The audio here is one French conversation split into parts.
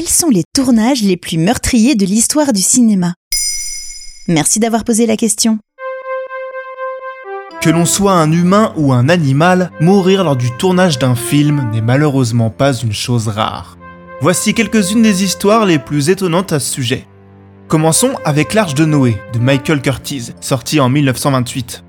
quels sont les tournages les plus meurtriers de l'histoire du cinéma? Merci d'avoir posé la question. Que l'on soit un humain ou un animal, mourir lors du tournage d'un film n'est malheureusement pas une chose rare. Voici quelques-unes des histoires les plus étonnantes à ce sujet. Commençons avec L'Arche de Noé de Michael Curtiz, sorti en 1928.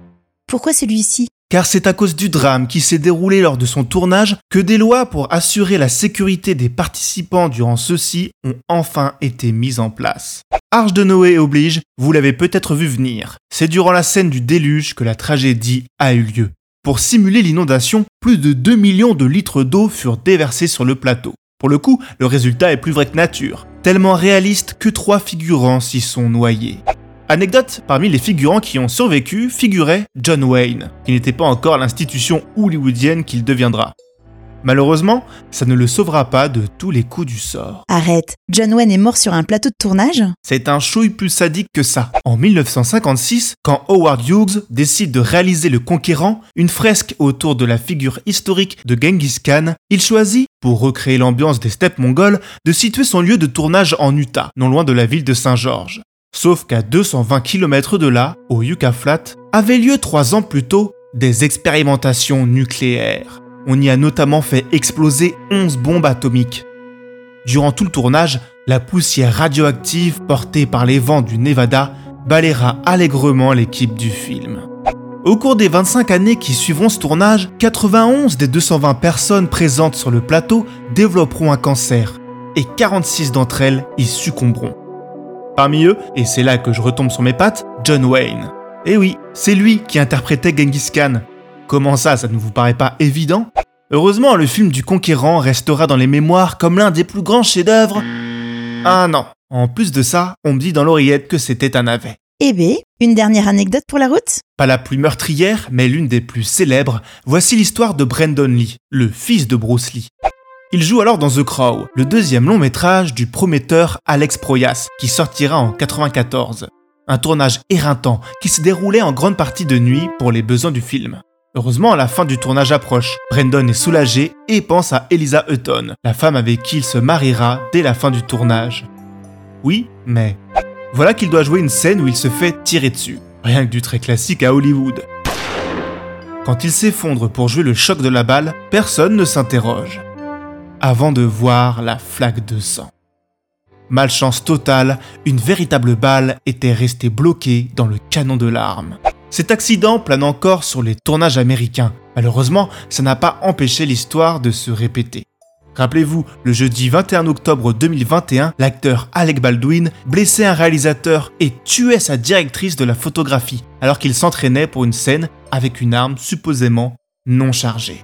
Pourquoi celui-ci? Car c'est à cause du drame qui s'est déroulé lors de son tournage que des lois pour assurer la sécurité des participants durant ceux-ci ont enfin été mises en place. Arche de Noé oblige, vous l'avez peut-être vu venir. C'est durant la scène du déluge que la tragédie a eu lieu. Pour simuler l'inondation, plus de 2 millions de litres d'eau furent déversés sur le plateau. Pour le coup, le résultat est plus vrai que nature, tellement réaliste que trois figurants s'y sont noyés. Anecdote, parmi les figurants qui ont survécu figurait John Wayne, qui n'était pas encore l'institution hollywoodienne qu'il deviendra. Malheureusement, ça ne le sauvera pas de tous les coups du sort. Arrête, John Wayne est mort sur un plateau de tournage? C'est un chouille plus sadique que ça. En 1956, quand Howard Hughes décide de réaliser Le Conquérant, une fresque autour de la figure historique de Genghis Khan, il choisit, pour recréer l'ambiance des steppes mongoles, de situer son lieu de tournage en Utah, non loin de la ville de Saint-Georges. Sauf qu'à 220 km de là, au Yucca Flat, avaient lieu trois ans plus tôt des expérimentations nucléaires. On y a notamment fait exploser 11 bombes atomiques. Durant tout le tournage, la poussière radioactive portée par les vents du Nevada balayera allègrement l'équipe du film. Au cours des 25 années qui suivront ce tournage, 91 des 220 personnes présentes sur le plateau développeront un cancer et 46 d'entre elles y succomberont. Parmi eux, et c'est là que je retombe sur mes pattes, John Wayne. Et oui, c'est lui qui interprétait Genghis Khan, Comment ça, ça ne vous paraît pas évident? Heureusement, le film du Conquérant restera dans les mémoires comme l'un des plus grands chefs-d'œuvre. Ah non, en plus de ça, on me dit dans l'oreillette que c'était un navet. Eh bien, une dernière anecdote pour la route? Pas la plus meurtrière, mais l'une des plus célèbres, voici l'histoire de Brandon Lee, le fils de Bruce Lee. Il joue alors dans The Crow, le deuxième long métrage du prometteur Alex Proyas, qui sortira en 94. Un tournage éreintant qui se déroulait en grande partie de nuit pour les besoins du film. Heureusement, la fin du tournage approche. Brandon est soulagé et pense à Eliza Hutton, la femme avec qui il se mariera dès la fin du tournage. Oui, mais voilà qu'il doit jouer une scène où il se fait tirer dessus. Rien que du très classique à Hollywood. Quand il s'effondre pour jouer le choc de la balle, personne ne s'interroge. Avant de voir la flaque de sang. Malchance totale, une véritable balle était restée bloquée dans le canon de l'arme. Cet accident plane encore sur les tournages américains. Malheureusement, ça n'a pas empêché l'histoire de se répéter. Rappelez-vous, le jeudi 21 octobre 2021, l'acteur Alec Baldwin blessait un réalisateur et tuait sa directrice de la photographie alors qu'il s'entraînait pour une scène avec une arme supposément non chargée.